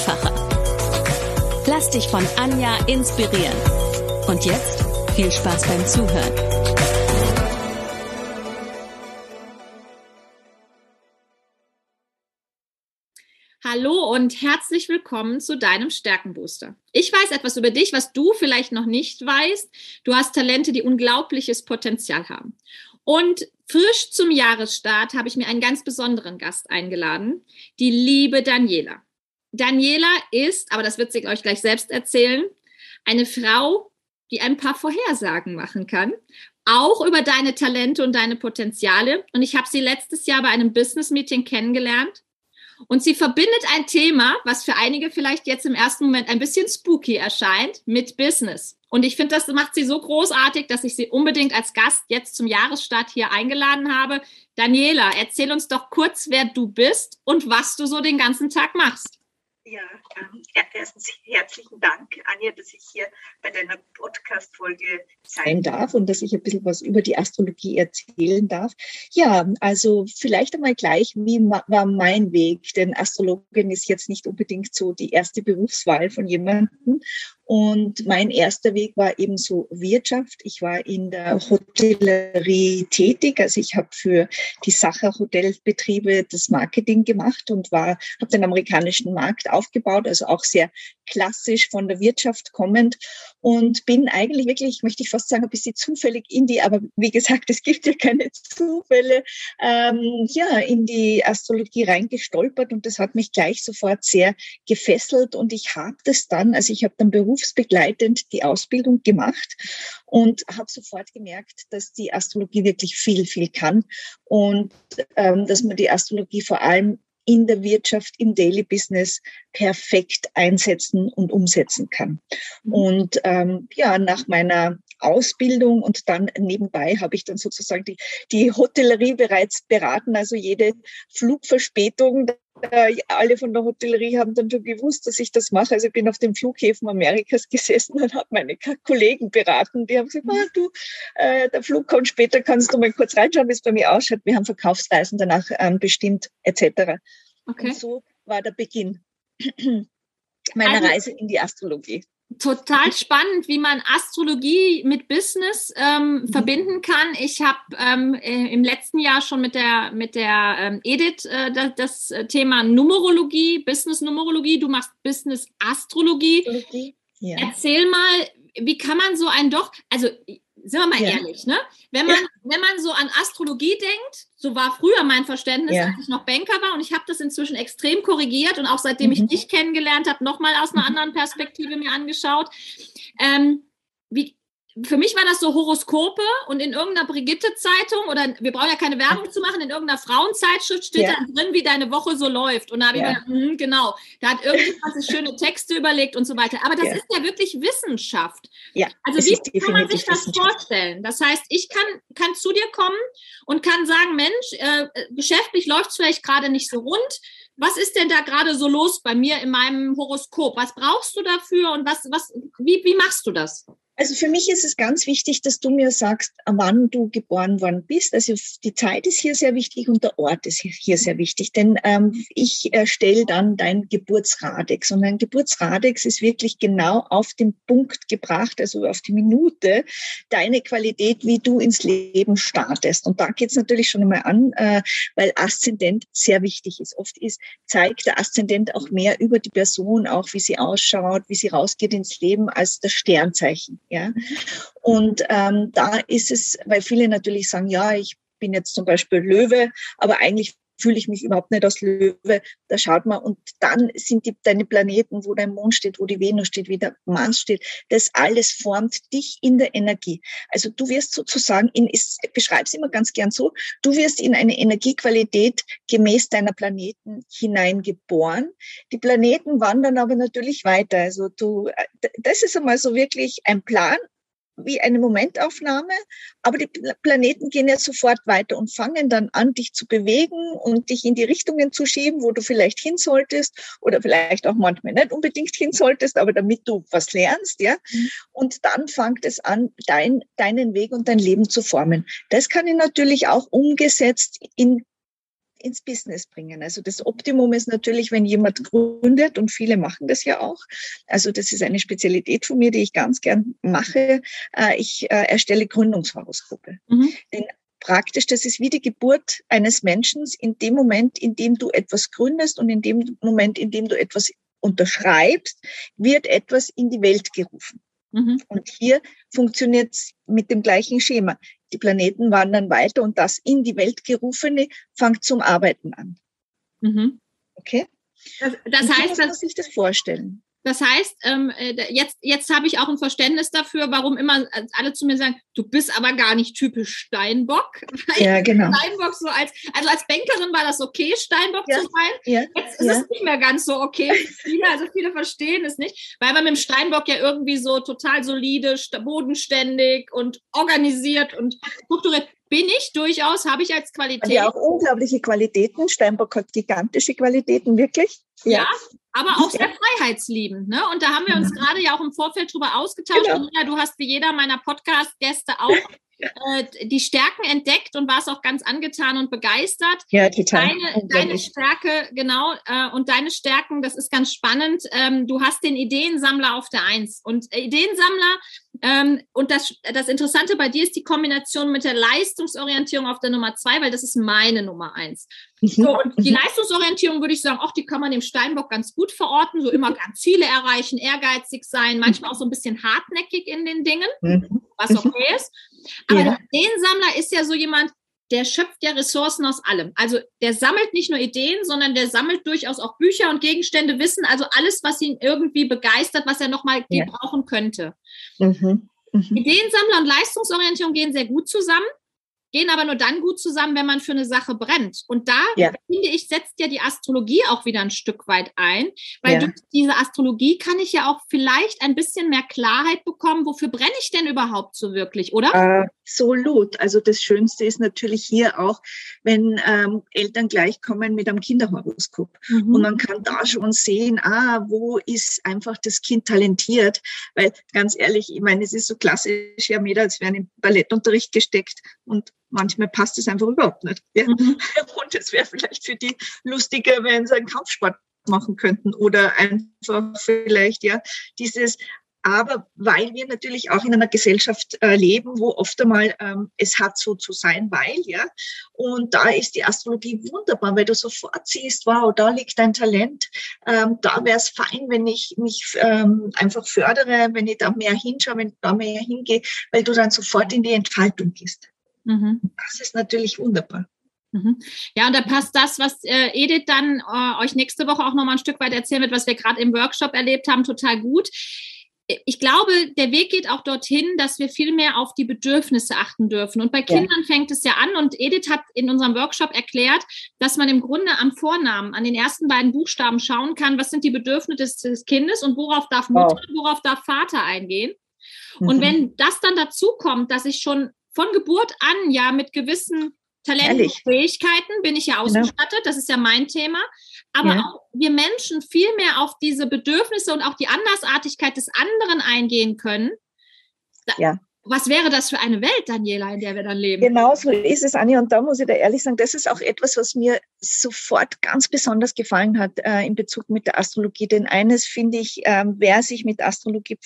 einfacher. Lass dich von Anja inspirieren. Und jetzt viel Spaß beim Zuhören. Hallo und herzlich willkommen zu deinem Stärkenbooster. Ich weiß etwas über dich, was du vielleicht noch nicht weißt. Du hast Talente, die unglaubliches Potenzial haben. Und frisch zum Jahresstart habe ich mir einen ganz besonderen Gast eingeladen, die liebe Daniela. Daniela ist, aber das wird sie euch gleich selbst erzählen, eine Frau, die ein paar Vorhersagen machen kann, auch über deine Talente und deine Potenziale. Und ich habe sie letztes Jahr bei einem Business-Meeting kennengelernt. Und sie verbindet ein Thema, was für einige vielleicht jetzt im ersten Moment ein bisschen spooky erscheint, mit Business. Und ich finde, das macht sie so großartig, dass ich sie unbedingt als Gast jetzt zum Jahresstart hier eingeladen habe. Daniela, erzähl uns doch kurz, wer du bist und was du so den ganzen Tag machst. Ja, ähm, erstens herzlichen Dank, Anja, dass ich hier bei deiner Podcast-Folge sein darf und dass ich ein bisschen was über die Astrologie erzählen darf. Ja, also vielleicht einmal gleich, wie war mein Weg? Denn Astrologin ist jetzt nicht unbedingt so die erste Berufswahl von jemandem. Und mein erster Weg war eben so Wirtschaft. Ich war in der Hotellerie tätig. Also ich habe für die Sacher Hotelbetriebe das Marketing gemacht und war, habe den amerikanischen Markt aufgebaut, also auch sehr klassisch von der Wirtschaft kommend und bin eigentlich wirklich, möchte ich fast sagen, ein bisschen zufällig in die, aber wie gesagt, es gibt ja keine Zufälle, ähm, ja, in die Astrologie reingestolpert und das hat mich gleich sofort sehr gefesselt und ich habe das dann, also ich habe dann berufsbegleitend die Ausbildung gemacht und habe sofort gemerkt, dass die Astrologie wirklich viel, viel kann und ähm, dass man die Astrologie vor allem in der Wirtschaft, im Daily Business perfekt einsetzen und umsetzen kann. Mhm. Und ähm, ja, nach meiner Ausbildung und dann nebenbei habe ich dann sozusagen die, die Hotellerie bereits beraten, also jede Flugverspätung. Alle von der Hotellerie haben dann schon gewusst, dass ich das mache. Also ich bin auf den Flughäfen Amerikas gesessen und habe meine Kollegen beraten. Die haben gesagt, ah, du, äh, der Flug kommt später, kannst du mal kurz reinschauen, wie es bei mir ausschaut. Wir haben Verkaufsreisen danach ähm, bestimmt etc. Okay. Und so war der Beginn meiner also, Reise in die Astrologie total spannend, wie man Astrologie mit Business ähm, mhm. verbinden kann. Ich habe ähm, äh, im letzten Jahr schon mit der mit der ähm, Edith äh, das, das, Thema Numerologie, Business Numerologie. Du machst Business Astrologie. Ja. Erzähl mal, wie kann man so ein doch, also sind wir mal ja. ehrlich, ne? Wenn man, ja. wenn man so an Astrologie denkt, so war früher mein Verständnis, ja. als ich noch Banker war und ich habe das inzwischen extrem korrigiert und auch seitdem mhm. ich dich kennengelernt habe, nochmal aus einer mhm. anderen Perspektive mir angeschaut. Ähm, wie, für mich war das so Horoskope und in irgendeiner Brigitte-Zeitung oder wir brauchen ja keine Werbung zu machen, in irgendeiner Frauenzeitschrift steht ja. dann drin, wie deine Woche so läuft. Und da habe ja. ich mir gedacht, mh, genau, da hat irgendjemand schöne Texte überlegt und so weiter. Aber das ja. ist ja wirklich Wissenschaft. Ja, also wie kann man sich das vorstellen? Das heißt, ich kann, kann zu dir kommen und kann sagen, Mensch, äh, geschäftlich läuft es vielleicht gerade nicht so rund. Was ist denn da gerade so los bei mir in meinem Horoskop? Was brauchst du dafür und was, was, wie, wie machst du das? Also für mich ist es ganz wichtig, dass du mir sagst, wann du geboren worden bist. Also die Zeit ist hier sehr wichtig und der Ort ist hier sehr wichtig, denn ähm, ich erstelle dann dein Geburtsradex und ein Geburtsradex ist wirklich genau auf den Punkt gebracht, also auf die Minute, deine Qualität, wie du ins Leben startest. Und da geht es natürlich schon einmal an, äh, weil Aszendent sehr wichtig ist. Oft ist zeigt der Aszendent auch mehr über die Person, auch wie sie ausschaut, wie sie rausgeht ins Leben, als das Sternzeichen. Ja? Und ähm, da ist es, weil viele natürlich sagen, ja, ich bin jetzt zum Beispiel Löwe, aber eigentlich fühle ich mich überhaupt nicht als Löwe. Da schaut man und dann sind die, deine Planeten, wo dein Mond steht, wo die Venus steht, wie der Mars steht. Das alles formt dich in der Energie. Also du wirst sozusagen in, ich beschreibe es immer ganz gern so, du wirst in eine Energiequalität gemäß deiner Planeten hineingeboren. Die Planeten wandern aber natürlich weiter. Also du, äh, das ist einmal so wirklich ein Plan wie eine Momentaufnahme, aber die Planeten gehen ja sofort weiter und fangen dann an, dich zu bewegen und dich in die Richtungen zu schieben, wo du vielleicht hin solltest oder vielleicht auch manchmal nicht unbedingt hin solltest, aber damit du was lernst, ja. Mhm. Und dann fängt es an, dein, deinen Weg und dein Leben zu formen. Das kann ich natürlich auch umgesetzt in ins Business bringen. Also das Optimum ist natürlich, wenn jemand gründet und viele machen das ja auch. Also das ist eine Spezialität von mir, die ich ganz gern mache. Äh, ich äh, erstelle Gründungshoroskope. Mhm. Denn praktisch, das ist wie die Geburt eines Menschen in dem Moment, in dem du etwas gründest und in dem Moment, in dem du etwas unterschreibst, wird etwas in die Welt gerufen. Mhm. Und hier funktioniert es mit dem gleichen Schema. Die Planeten wandern weiter und das in die Welt gerufene fängt zum Arbeiten an. Mhm. Okay? Das, das heißt, dass man sich das vorstellen. Das heißt, ähm, äh, jetzt, jetzt habe ich auch ein Verständnis dafür, warum immer äh, alle zu mir sagen, du bist aber gar nicht typisch Steinbock. Ja, genau. Steinbock so als, also als Bankerin war das okay, Steinbock ja, zu sein. Ja, jetzt ist ja. es nicht mehr ganz so okay. Viele, also viele verstehen es nicht, weil man mit dem Steinbock ja irgendwie so total solide, bodenständig und organisiert und strukturiert bin ich durchaus, habe ich als Qualität. Ja, auch unglaubliche Qualitäten. Steinbock hat gigantische Qualitäten, wirklich. Ja, ja aber auch sehr freiheitsliebend. Ne? Und da haben wir uns gerade ja auch im Vorfeld drüber ausgetauscht. Genau. Ja, du hast wie jeder meiner Podcast-Gäste auch äh, die Stärken entdeckt und warst auch ganz angetan und begeistert. Ja, total. Deine, deine Stärke, genau, äh, und deine Stärken, das ist ganz spannend. Ähm, du hast den Ideensammler auf der Eins. Und äh, Ideensammler, und das, das Interessante bei dir ist die Kombination mit der Leistungsorientierung auf der Nummer zwei, weil das ist meine Nummer eins. Mhm. So, und die mhm. Leistungsorientierung würde ich sagen, auch die kann man dem Steinbock ganz gut verorten, so immer ganz Ziele erreichen, ehrgeizig sein, manchmal auch so ein bisschen hartnäckig in den Dingen, mhm. was okay ist. Aber ja. der Ideensammler ist ja so jemand, der schöpft ja Ressourcen aus allem. Also der sammelt nicht nur Ideen, sondern der sammelt durchaus auch Bücher und Gegenstände, Wissen, also alles, was ihn irgendwie begeistert, was er nochmal ja. gebrauchen könnte. Mhm. Mhm. Ideensammler und Leistungsorientierung gehen sehr gut zusammen gehen aber nur dann gut zusammen, wenn man für eine Sache brennt. Und da, ja. finde ich, setzt ja die Astrologie auch wieder ein Stück weit ein, weil ja. durch diese Astrologie kann ich ja auch vielleicht ein bisschen mehr Klarheit bekommen, wofür brenne ich denn überhaupt so wirklich, oder? Absolut. Also das Schönste ist natürlich hier auch, wenn ähm, Eltern gleich kommen mit einem Kinderhoroskop. Mhm. Und man kann da schon sehen, ah, wo ist einfach das Kind talentiert? Weil ganz ehrlich, ich meine, es ist so klassisch, ja, mehr als wären im Ballettunterricht gesteckt und manchmal passt es einfach überhaupt nicht. Ja? Mhm. Und es wäre vielleicht für die lustiger, wenn sie einen Kampfsport machen könnten oder einfach vielleicht ja dieses aber weil wir natürlich auch in einer Gesellschaft äh, leben, wo oft einmal ähm, es hat so zu sein, weil, ja. Und da ist die Astrologie wunderbar, weil du sofort siehst, wow, da liegt dein Talent. Ähm, da wäre es fein, wenn ich mich ähm, einfach fördere, wenn ich da mehr hinschaue, wenn ich da mehr hingehe, weil du dann sofort in die Entfaltung gehst. Mhm. Das ist natürlich wunderbar. Mhm. Ja, und da passt das, was äh, Edith dann äh, euch nächste Woche auch nochmal ein Stück weit erzählen wird, was wir gerade im Workshop erlebt haben, total gut. Ich glaube, der Weg geht auch dorthin, dass wir viel mehr auf die Bedürfnisse achten dürfen. Und bei Kindern ja. fängt es ja an. Und Edith hat in unserem Workshop erklärt, dass man im Grunde am Vornamen, an den ersten beiden Buchstaben schauen kann, was sind die Bedürfnisse des, des Kindes und worauf darf Mutter, wow. worauf darf Vater eingehen. Mhm. Und wenn das dann dazu kommt, dass ich schon von Geburt an ja mit gewissen Talenten und Fähigkeiten bin ich ja genau. ausgestattet, genau. das ist ja mein Thema. Aber ja. auch wir Menschen viel mehr auf diese Bedürfnisse und auch die Andersartigkeit des anderen eingehen können. Da, ja. Was wäre das für eine Welt, Daniela, in der wir dann leben? Genau so ist es, Anja. Und da muss ich da ehrlich sagen, das ist auch etwas, was mir sofort ganz besonders gefallen hat äh, in Bezug mit der Astrologie. Denn eines finde ich, äh, wer sich mit Astrologie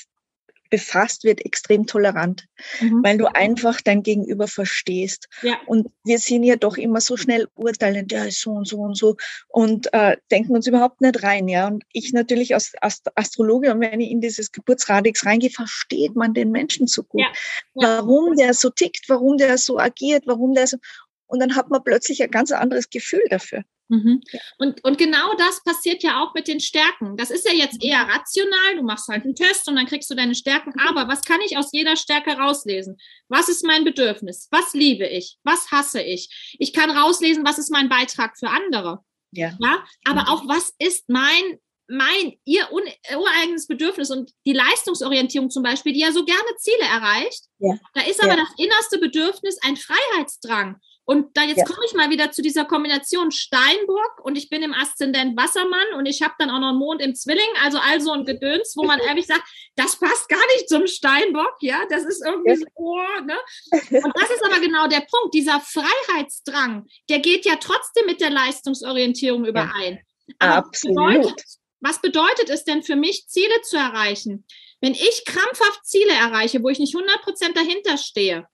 befasst wird, extrem tolerant, mhm. weil du einfach dein Gegenüber verstehst. Ja. Und wir sind ja doch immer so schnell urteilend, ja, so und so und so und äh, denken uns überhaupt nicht rein. Ja, und ich natürlich als Ast Astrologe, und wenn ich in dieses Geburtsradix reingehe, versteht man den Menschen so gut, ja. Ja. warum der so tickt, warum der so agiert, warum der so und dann hat man plötzlich ein ganz anderes Gefühl dafür. Mhm. Und, und genau das passiert ja auch mit den Stärken. Das ist ja jetzt eher rational. Du machst halt einen Test und dann kriegst du deine Stärken. Mhm. Aber was kann ich aus jeder Stärke rauslesen? Was ist mein Bedürfnis? Was liebe ich? Was hasse ich? Ich kann rauslesen, was ist mein Beitrag für andere. Ja. ja? Aber mhm. auch, was ist mein mein, ihr ureigenes Bedürfnis und die Leistungsorientierung zum Beispiel, die ja so gerne Ziele erreicht, ja. da ist aber ja. das innerste Bedürfnis ein Freiheitsdrang. Und da jetzt ja. komme ich mal wieder zu dieser Kombination Steinbock und ich bin im Aszendent Wassermann und ich habe dann auch noch einen Mond im Zwilling, also also ein Gedöns, wo man ehrlich sagt, das passt gar nicht zum Steinbock, ja, das ist irgendwie so, oh, ne? Und das ist aber genau der Punkt, dieser Freiheitsdrang, der geht ja trotzdem mit der Leistungsorientierung überein. Ja. Absolut. Bedeutet, was bedeutet es denn für mich, Ziele zu erreichen? Wenn ich krampfhaft Ziele erreiche, wo ich nicht 100% dahinter stehe,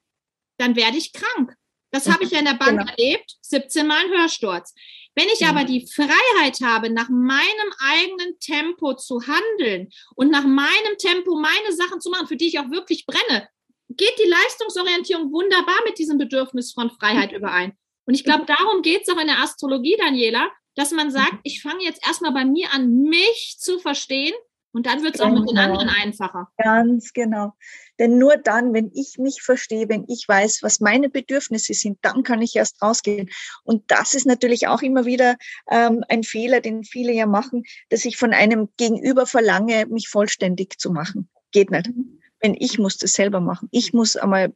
dann werde ich krank. Das habe ich ja in der Bank genau. erlebt, 17 Mal ein Hörsturz. Wenn ich aber die Freiheit habe, nach meinem eigenen Tempo zu handeln und nach meinem Tempo meine Sachen zu machen, für die ich auch wirklich brenne, geht die Leistungsorientierung wunderbar mit diesem Bedürfnis von Freiheit überein. Und ich glaube, darum geht es auch in der Astrologie, Daniela, dass man sagt, mhm. ich fange jetzt erstmal bei mir an, mich zu verstehen und dann wird es auch mit den genau. anderen einfacher. Ganz genau. Denn nur dann, wenn ich mich verstehe, wenn ich weiß, was meine Bedürfnisse sind, dann kann ich erst rausgehen. Und das ist natürlich auch immer wieder ähm, ein Fehler, den viele ja machen, dass ich von einem Gegenüber verlange, mich vollständig zu machen. Geht nicht. Mhm. Wenn ich muss das selber machen. Ich muss einmal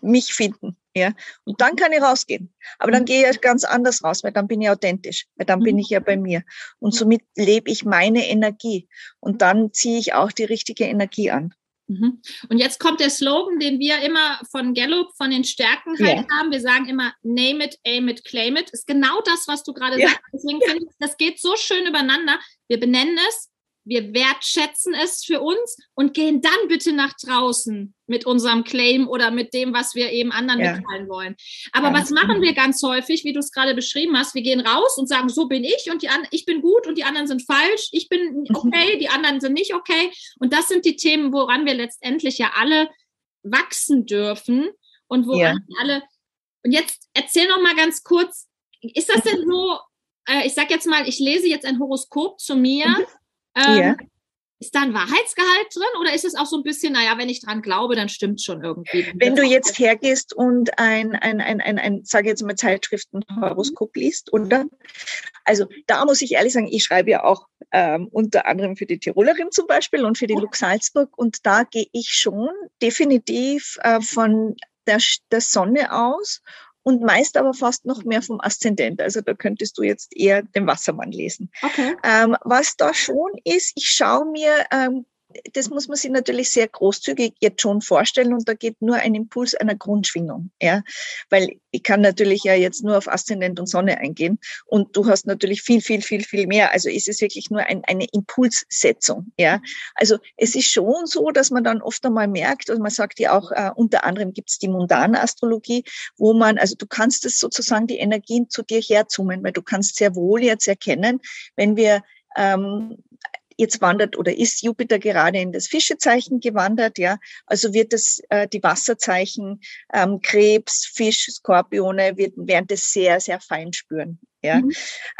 mich finden. Ja, und dann kann ich rausgehen. Aber dann mhm. gehe ich ganz anders raus, weil dann bin ich authentisch, weil dann bin mhm. ich ja bei mir. Und somit lebe ich meine Energie. Und dann ziehe ich auch die richtige Energie an. Mhm. Und jetzt kommt der Slogan, den wir immer von Gallup, von den Stärken halt yeah. haben. Wir sagen immer, name it, aim it, claim it. Ist genau das, was du gerade ja. sagst. Deswegen finde ich, das geht so schön übereinander. Wir benennen es, wir wertschätzen es für uns und gehen dann bitte nach draußen mit unserem Claim oder mit dem, was wir eben anderen ja. mitteilen wollen. Aber ja, was machen genau. wir ganz häufig, wie du es gerade beschrieben hast? Wir gehen raus und sagen, so bin ich und die an ich bin gut und die anderen sind falsch. Ich bin mhm. okay, die anderen sind nicht okay. Und das sind die Themen, woran wir letztendlich ja alle wachsen dürfen und woran ja. alle. Und jetzt erzähl noch mal ganz kurz, ist das denn so? Äh, ich sag jetzt mal, ich lese jetzt ein Horoskop zu mir. Mhm ähm, ja. Ist da ein Wahrheitsgehalt drin oder ist es auch so ein bisschen, naja, wenn ich dran glaube, dann stimmt schon irgendwie? Wenn du jetzt hergehst und ein, ein, ein, ein, ein sage jetzt mal, Zeitschriftenhoroskop mhm. liest, oder? Also da muss ich ehrlich sagen, ich schreibe ja auch ähm, unter anderem für die Tirolerin zum Beispiel und für die Lux Salzburg und da gehe ich schon definitiv äh, von der, der Sonne aus und meist aber fast noch mehr vom Aszendent. Also da könntest du jetzt eher den Wassermann lesen. Okay. Ähm, was da schon ist, ich schaue mir ähm, das muss man sich natürlich sehr großzügig jetzt schon vorstellen und da geht nur ein Impuls einer Grundschwingung, ja, weil ich kann natürlich ja jetzt nur auf Aszendent und Sonne eingehen und du hast natürlich viel, viel, viel, viel mehr. Also ist es wirklich nur ein, eine Impulssetzung, ja. Also es ist schon so, dass man dann oft einmal merkt, also man sagt ja auch, äh, unter anderem gibt es die mundane Astrologie, wo man, also du kannst es sozusagen die Energien zu dir herzoomen, weil du kannst sehr wohl jetzt erkennen, wenn wir ähm, Jetzt wandert oder ist Jupiter gerade in das Fischezeichen gewandert, ja. Also wird das äh, die Wasserzeichen ähm, Krebs, Fisch, Skorpione wird, werden das sehr, sehr fein spüren. Ja. Mhm.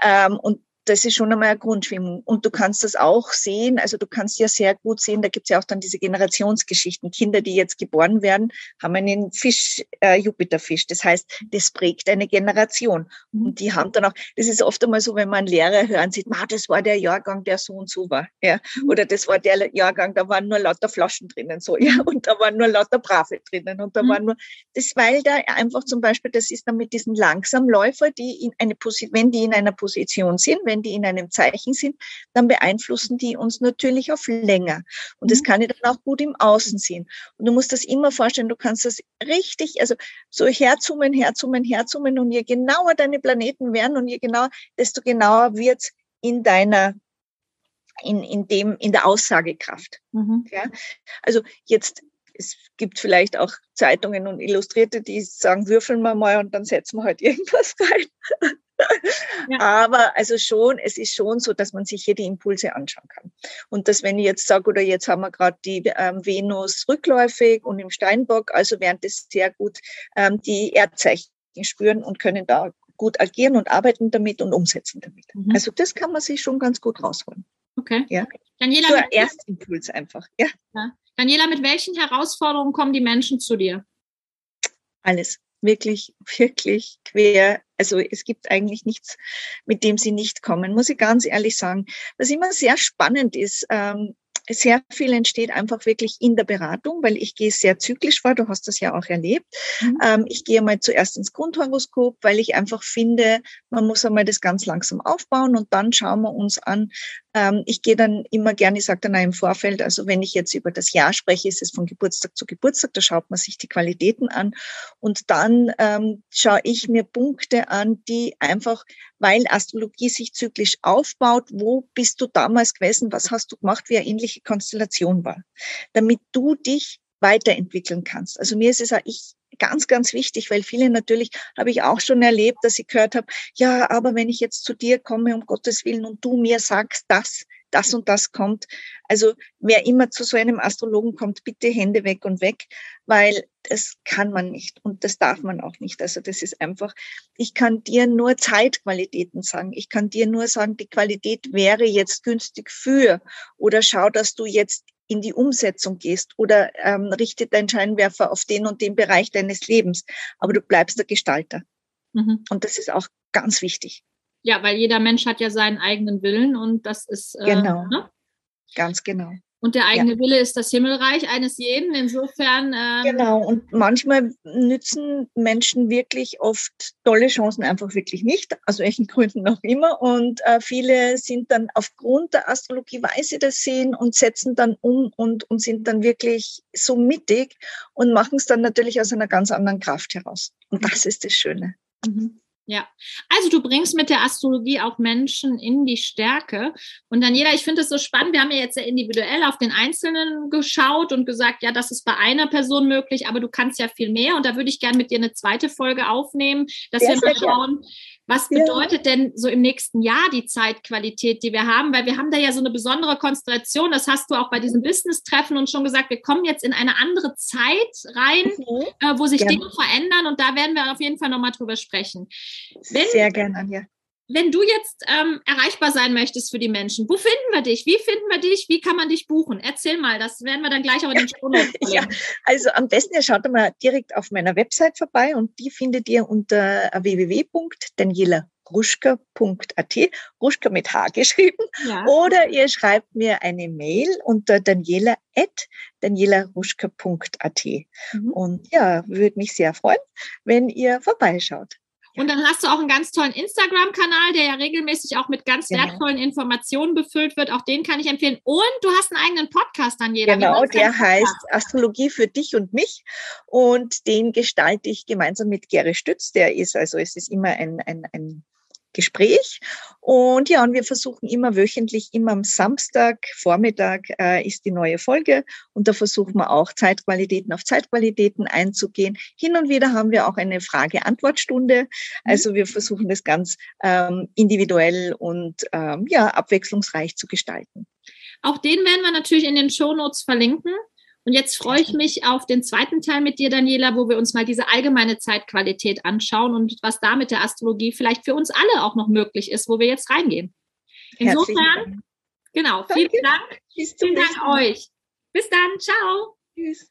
Ähm, und das ist schon einmal eine Grundschwingung. Und du kannst das auch sehen, also du kannst ja sehr gut sehen, da gibt es ja auch dann diese Generationsgeschichten. Kinder, die jetzt geboren werden, haben einen Fisch, äh, Jupiterfisch. Das heißt, das prägt eine Generation. Und die haben dann auch, das ist oft einmal so, wenn man einen Lehrer hören sieht, das war der Jahrgang, der so und so war. Ja. Oder das war der Jahrgang, da waren nur lauter Flaschen drinnen, so, ja. Und da waren nur lauter Brave drinnen. Und da mhm. waren nur, das, weil da einfach zum Beispiel, das ist dann mit diesen Langsamläufer, die in eine Position, wenn die in einer Position sind, wenn wenn die in einem Zeichen sind, dann beeinflussen die uns natürlich auf länger. Und das mhm. kann ich dann auch gut im Außen sehen. Und du musst das immer vorstellen, du kannst das richtig, also so herzoomen, herzoomen, herzoomen und je genauer deine Planeten werden und je genauer, desto genauer wird's in deiner in, in dem, in der Aussagekraft. Mhm. Ja? Also jetzt es gibt vielleicht auch Zeitungen und Illustrierte, die sagen, würfeln wir mal und dann setzen wir halt irgendwas rein. Ja. Aber also schon, es ist schon so, dass man sich hier die Impulse anschauen kann. Und dass wenn ich jetzt sage, oder jetzt haben wir gerade die ähm, Venus rückläufig und im Steinbock, also während es sehr gut ähm, die Erdzeichen spüren und können da gut agieren und arbeiten damit und umsetzen damit. Mhm. Also das kann man sich schon ganz gut rausholen. Okay. Ja. Daniela, ein Erstimpuls einfach. Ja. ja. Daniela, mit welchen Herausforderungen kommen die Menschen zu dir? Alles. Wirklich, wirklich quer. Also es gibt eigentlich nichts, mit dem sie nicht kommen, muss ich ganz ehrlich sagen. Was immer sehr spannend ist, ähm, sehr viel entsteht einfach wirklich in der Beratung, weil ich gehe sehr zyklisch vor. Du hast das ja auch erlebt. Mhm. Ähm, ich gehe mal zuerst ins Grundhoroskop, weil ich einfach finde, man muss einmal das ganz langsam aufbauen und dann schauen wir uns an. Ähm, ich gehe dann immer gerne, ich sage dann auch im Vorfeld, also wenn ich jetzt über das Jahr spreche, ist es von Geburtstag zu Geburtstag, da schaut man sich die Qualitäten an und dann ähm, schaue ich mir Punkte an, die einfach weil Astrologie sich zyklisch aufbaut. Wo bist du damals gewesen? Was hast du gemacht, wie eine ähnliche Konstellation war? Damit du dich weiterentwickeln kannst. Also mir ist es auch ich ganz, ganz wichtig, weil viele natürlich, habe ich auch schon erlebt, dass ich gehört habe, ja, aber wenn ich jetzt zu dir komme, um Gottes Willen, und du mir sagst, das, das und das kommt. Also wer immer zu so einem Astrologen kommt, bitte Hände weg und weg, weil das kann man nicht und das darf man auch nicht. Also das ist einfach, ich kann dir nur Zeitqualitäten sagen. Ich kann dir nur sagen, die Qualität wäre jetzt günstig für oder schau, dass du jetzt in die Umsetzung gehst oder ähm, richte deinen Scheinwerfer auf den und den Bereich deines Lebens. Aber du bleibst der Gestalter. Mhm. Und das ist auch ganz wichtig. Ja, weil jeder Mensch hat ja seinen eigenen Willen und das ist. Äh, genau. Ne? Ganz genau. Und der eigene ja. Wille ist das Himmelreich eines jeden. Insofern. Ähm genau. Und manchmal nützen Menschen wirklich oft tolle Chancen einfach wirklich nicht, aus welchen Gründen auch immer. Und äh, viele sind dann aufgrund der Astrologie, weil sie das sehen und setzen dann um und, und sind dann wirklich so mittig und machen es dann natürlich aus einer ganz anderen Kraft heraus. Und das ist das Schöne. Mhm. Ja, also du bringst mit der Astrologie auch Menschen in die Stärke. Und Daniela, ich finde es so spannend. Wir haben ja jetzt sehr individuell auf den Einzelnen geschaut und gesagt, ja, das ist bei einer Person möglich, aber du kannst ja viel mehr. Und da würde ich gerne mit dir eine zweite Folge aufnehmen, dass ja, wir mal schauen, was bedeutet ja. denn so im nächsten Jahr die Zeitqualität, die wir haben? Weil wir haben da ja so eine besondere Konstellation. Das hast du auch bei diesem Business-Treffen und schon gesagt, wir kommen jetzt in eine andere Zeit rein, mhm. äh, wo sich ja. Dinge verändern und da werden wir auf jeden Fall nochmal drüber sprechen. Wenn, Sehr gerne, Anja wenn du jetzt ähm, erreichbar sein möchtest für die Menschen, wo finden wir dich? Wie finden wir dich? Wie kann man dich buchen? Erzähl mal, das werden wir dann gleich auch in den Show Ja, also am besten ihr schaut mal direkt auf meiner Website vorbei und die findet ihr unter www.daniela.ruschka.at, Ruschka mit H geschrieben. Ja. Oder ihr schreibt mir eine Mail unter daniela.danielaruschka.at. Mhm. Und ja, würde mich sehr freuen, wenn ihr vorbeischaut. Und dann hast du auch einen ganz tollen Instagram-Kanal, der ja regelmäßig auch mit ganz genau. wertvollen Informationen befüllt wird. Auch den kann ich empfehlen. Und du hast einen eigenen Podcast an jeder. Genau, der heißt Astrologie für dich und mich. Und den gestalte ich gemeinsam mit Gere Stütz. Der ist, also es ist immer ein, ein, ein Gespräch. Und ja, und wir versuchen immer wöchentlich, immer am Samstag, Vormittag äh, ist die neue Folge. Und da versuchen wir auch Zeitqualitäten auf Zeitqualitäten einzugehen. Hin und wieder haben wir auch eine Frage-Antwort-Stunde. Mhm. Also wir versuchen das ganz ähm, individuell und ähm, ja, abwechslungsreich zu gestalten. Auch den werden wir natürlich in den Show Notes verlinken. Und jetzt freue ich mich auf den zweiten Teil mit dir, Daniela, wo wir uns mal diese allgemeine Zeitqualität anschauen und was da mit der Astrologie vielleicht für uns alle auch noch möglich ist, wo wir jetzt reingehen. Insofern, genau, vielen Dank. Vielen Dank euch. Bis dann. Ciao. Tschüss.